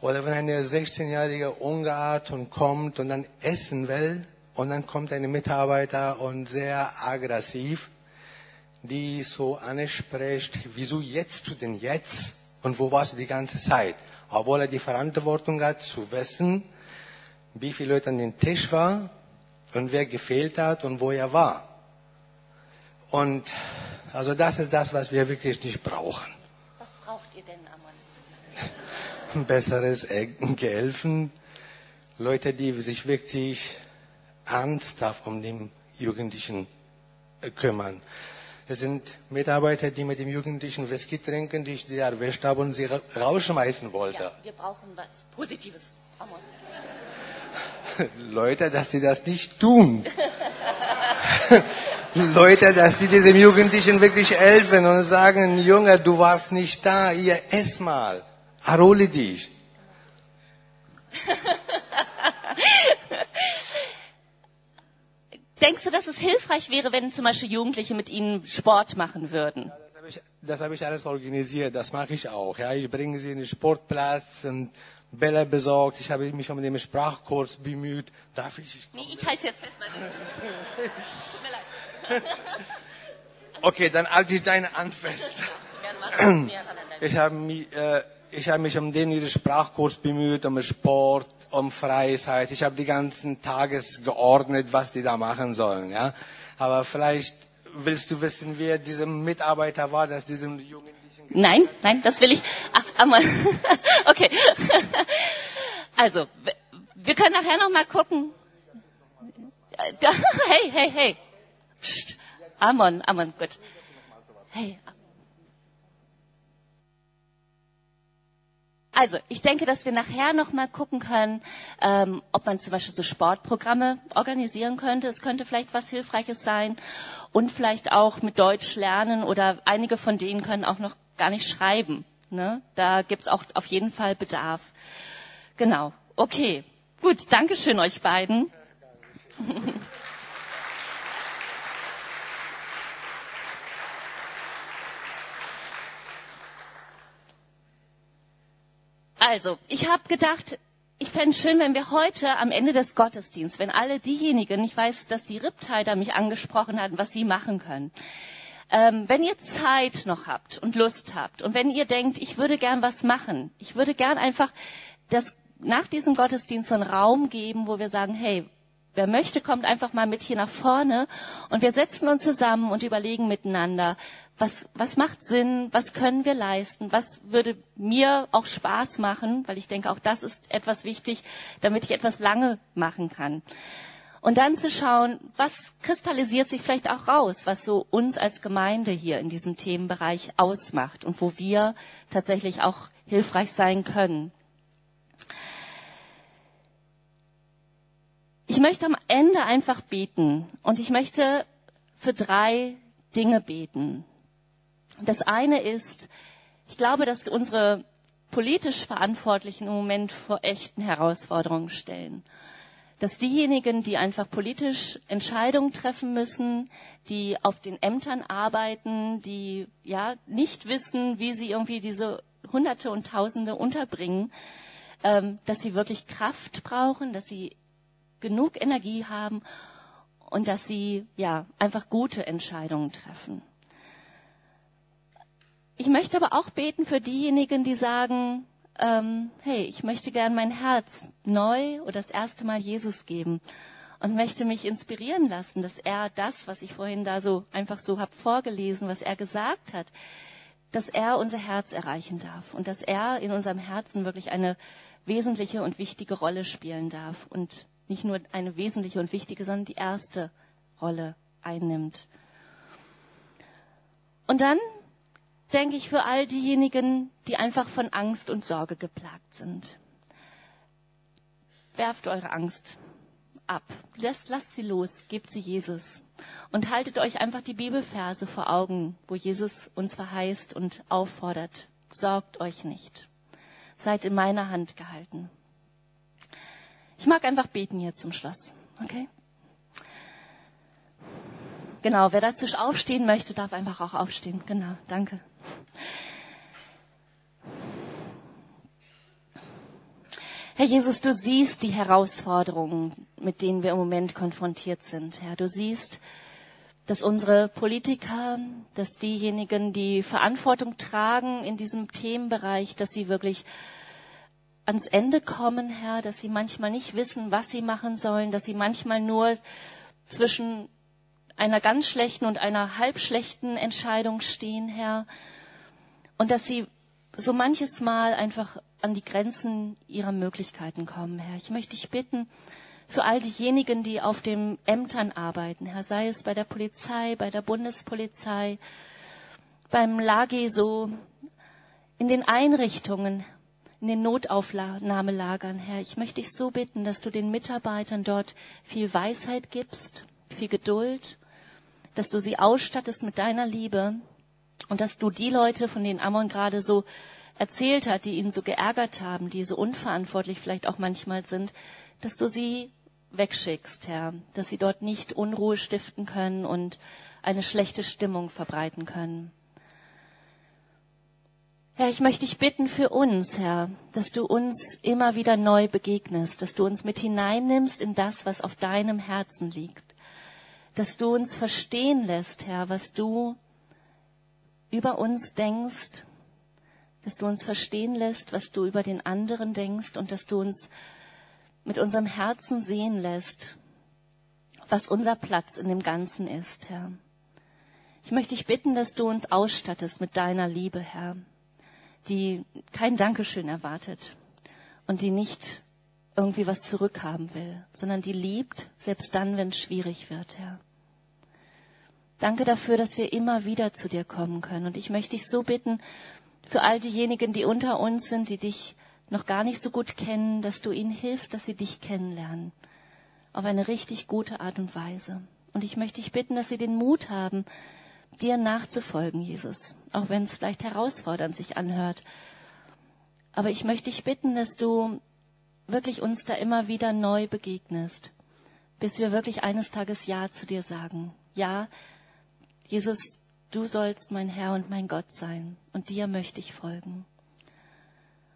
Oder wenn eine 16-jährige Ungeart und kommt und dann essen will und dann kommt ein Mitarbeiter und sehr aggressiv die so anspricht, wieso jetzt du denn jetzt und wo warst du die ganze Zeit? Obwohl er die Verantwortung hat, zu wissen, wie viele Leute an dem Tisch waren und wer gefehlt hat und wo er war. Und also das ist das, was wir wirklich nicht brauchen. Was braucht ihr denn, Amon? Ein besseres Gehelfen, Leute, die sich wirklich ernsthaft um den Jugendlichen äh, kümmern. Es sind Mitarbeiter, die mit dem Jugendlichen Whisky trinken, die ich sie erwischt habe und sie rausschmeißen wollte. Ja, wir brauchen was Positives. Leute, dass sie das nicht tun. Leute, dass sie diesem Jugendlichen wirklich helfen und sagen, Junge, du warst nicht da, ihr ess mal, erhole dich. Denkst du, dass es hilfreich wäre, wenn zum Beispiel Jugendliche mit ihnen Sport machen würden? Das habe ich, alles organisiert, das mache ich auch. Ja, ich bringe sie in den Sportplatz und Bälle besorgt. Ich habe mich um den Sprachkurs bemüht. Darf ich? ich Nee, ich halte es jetzt fest. Weil Tut mir leid. okay, dann halte ich deine Hand fest. Ich habe mich, äh, ich habe mich um den Sprachkurs bemüht, um Sport, um Freizeit. Ich habe die ganzen Tages geordnet, was die da machen sollen. Ja, aber vielleicht willst du wissen, wer dieser Mitarbeiter war, dass diesem Jugendlichen Nein, nein, das will ich. Ach, Amon. okay. Also, wir können nachher noch mal gucken. Hey, hey, hey. Psst. Amon, Amon, gut. Hey. Also, ich denke, dass wir nachher noch mal gucken können, ähm, ob man zum Beispiel so Sportprogramme organisieren könnte. Es könnte vielleicht was Hilfreiches sein und vielleicht auch mit Deutsch lernen oder einige von denen können auch noch gar nicht schreiben. Ne? Da gibt's auch auf jeden Fall Bedarf. Genau. Okay. Gut. Dankeschön euch beiden. Also, ich habe gedacht, ich fände es schön, wenn wir heute am Ende des Gottesdienstes, wenn alle diejenigen, ich weiß, dass die Riptider mich angesprochen hatten, was sie machen können. Ähm, wenn ihr Zeit noch habt und Lust habt und wenn ihr denkt, ich würde gern was machen, ich würde gern einfach das nach diesem Gottesdienst so einen Raum geben, wo wir sagen, hey, wer möchte, kommt einfach mal mit hier nach vorne und wir setzen uns zusammen und überlegen miteinander, was, was macht Sinn, was können wir leisten, was würde mir auch Spaß machen, weil ich denke, auch das ist etwas wichtig, damit ich etwas lange machen kann. Und dann zu schauen, was kristallisiert sich vielleicht auch raus, was so uns als Gemeinde hier in diesem Themenbereich ausmacht und wo wir tatsächlich auch hilfreich sein können. Ich möchte am Ende einfach beten und ich möchte für drei Dinge beten. Das eine ist, ich glaube, dass unsere politisch Verantwortlichen im Moment vor echten Herausforderungen stellen. Dass diejenigen, die einfach politisch Entscheidungen treffen müssen, die auf den Ämtern arbeiten, die ja nicht wissen, wie sie irgendwie diese Hunderte und Tausende unterbringen, ähm, dass sie wirklich Kraft brauchen, dass sie genug Energie haben und dass sie ja einfach gute Entscheidungen treffen. Ich möchte aber auch beten für diejenigen, die sagen, ähm, hey, ich möchte gern mein Herz neu oder das erste Mal Jesus geben und möchte mich inspirieren lassen, dass er das, was ich vorhin da so einfach so hab vorgelesen, was er gesagt hat, dass er unser Herz erreichen darf und dass er in unserem Herzen wirklich eine wesentliche und wichtige Rolle spielen darf und nicht nur eine wesentliche und wichtige, sondern die erste Rolle einnimmt. Und dann denke ich für all diejenigen, die einfach von Angst und Sorge geplagt sind. Werft eure Angst ab. Lasst, lasst sie los, gebt sie Jesus. Und haltet euch einfach die Bibelverse vor Augen, wo Jesus uns verheißt und auffordert. Sorgt euch nicht. Seid in meiner Hand gehalten. Ich mag einfach beten hier zum Schluss. Okay? Genau, wer dazu aufstehen möchte, darf einfach auch aufstehen. Genau, danke. Herr Jesus, du siehst die Herausforderungen, mit denen wir im Moment konfrontiert sind. Herr, du siehst, dass unsere Politiker, dass diejenigen, die Verantwortung tragen in diesem Themenbereich, dass sie wirklich ans Ende kommen, Herr, dass sie manchmal nicht wissen, was sie machen sollen, dass sie manchmal nur zwischen einer ganz schlechten und einer halb schlechten Entscheidung stehen, Herr. Und dass sie so manches Mal einfach an die Grenzen ihrer Möglichkeiten kommen, Herr. Ich möchte dich bitten, für all diejenigen, die auf den Ämtern arbeiten, Herr, sei es bei der Polizei, bei der Bundespolizei, beim Lagi so, in den Einrichtungen, in den Notaufnahmelagern, Herr. Ich möchte dich so bitten, dass du den Mitarbeitern dort viel Weisheit gibst, viel Geduld, dass du sie ausstattest mit deiner Liebe und dass du die Leute, von denen Amon gerade so erzählt hat, die ihn so geärgert haben, die so unverantwortlich vielleicht auch manchmal sind, dass du sie wegschickst, Herr, dass sie dort nicht Unruhe stiften können und eine schlechte Stimmung verbreiten können. Herr, ich möchte dich bitten für uns, Herr, dass du uns immer wieder neu begegnest, dass du uns mit hineinnimmst in das, was auf deinem Herzen liegt, dass du uns verstehen lässt, Herr, was du über uns denkst, dass du uns verstehen lässt, was du über den anderen denkst und dass du uns mit unserem Herzen sehen lässt, was unser Platz in dem Ganzen ist, Herr. Ich möchte dich bitten, dass du uns ausstattest mit deiner Liebe, Herr, die kein Dankeschön erwartet und die nicht irgendwie was zurückhaben will, sondern die liebt, selbst dann, wenn es schwierig wird, Herr. Danke dafür, dass wir immer wieder zu dir kommen können. Und ich möchte dich so bitten, für all diejenigen, die unter uns sind, die dich noch gar nicht so gut kennen, dass du ihnen hilfst, dass sie dich kennenlernen. Auf eine richtig gute Art und Weise. Und ich möchte dich bitten, dass sie den Mut haben, dir nachzufolgen, Jesus, auch wenn es vielleicht herausfordernd sich anhört. Aber ich möchte dich bitten, dass du wirklich uns da immer wieder neu begegnest, bis wir wirklich eines Tages Ja zu dir sagen. Ja, Jesus, du sollst mein Herr und mein Gott sein und dir möchte ich folgen.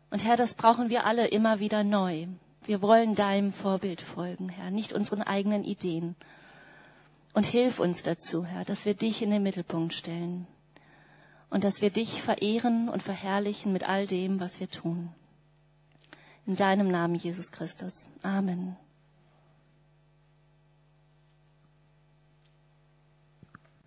Und Herr, das brauchen wir alle immer wieder neu. Wir wollen deinem Vorbild folgen, Herr, nicht unseren eigenen Ideen. Und hilf uns dazu, Herr, dass wir dich in den Mittelpunkt stellen und dass wir dich verehren und verherrlichen mit all dem, was wir tun. In deinem Namen, Jesus Christus. Amen.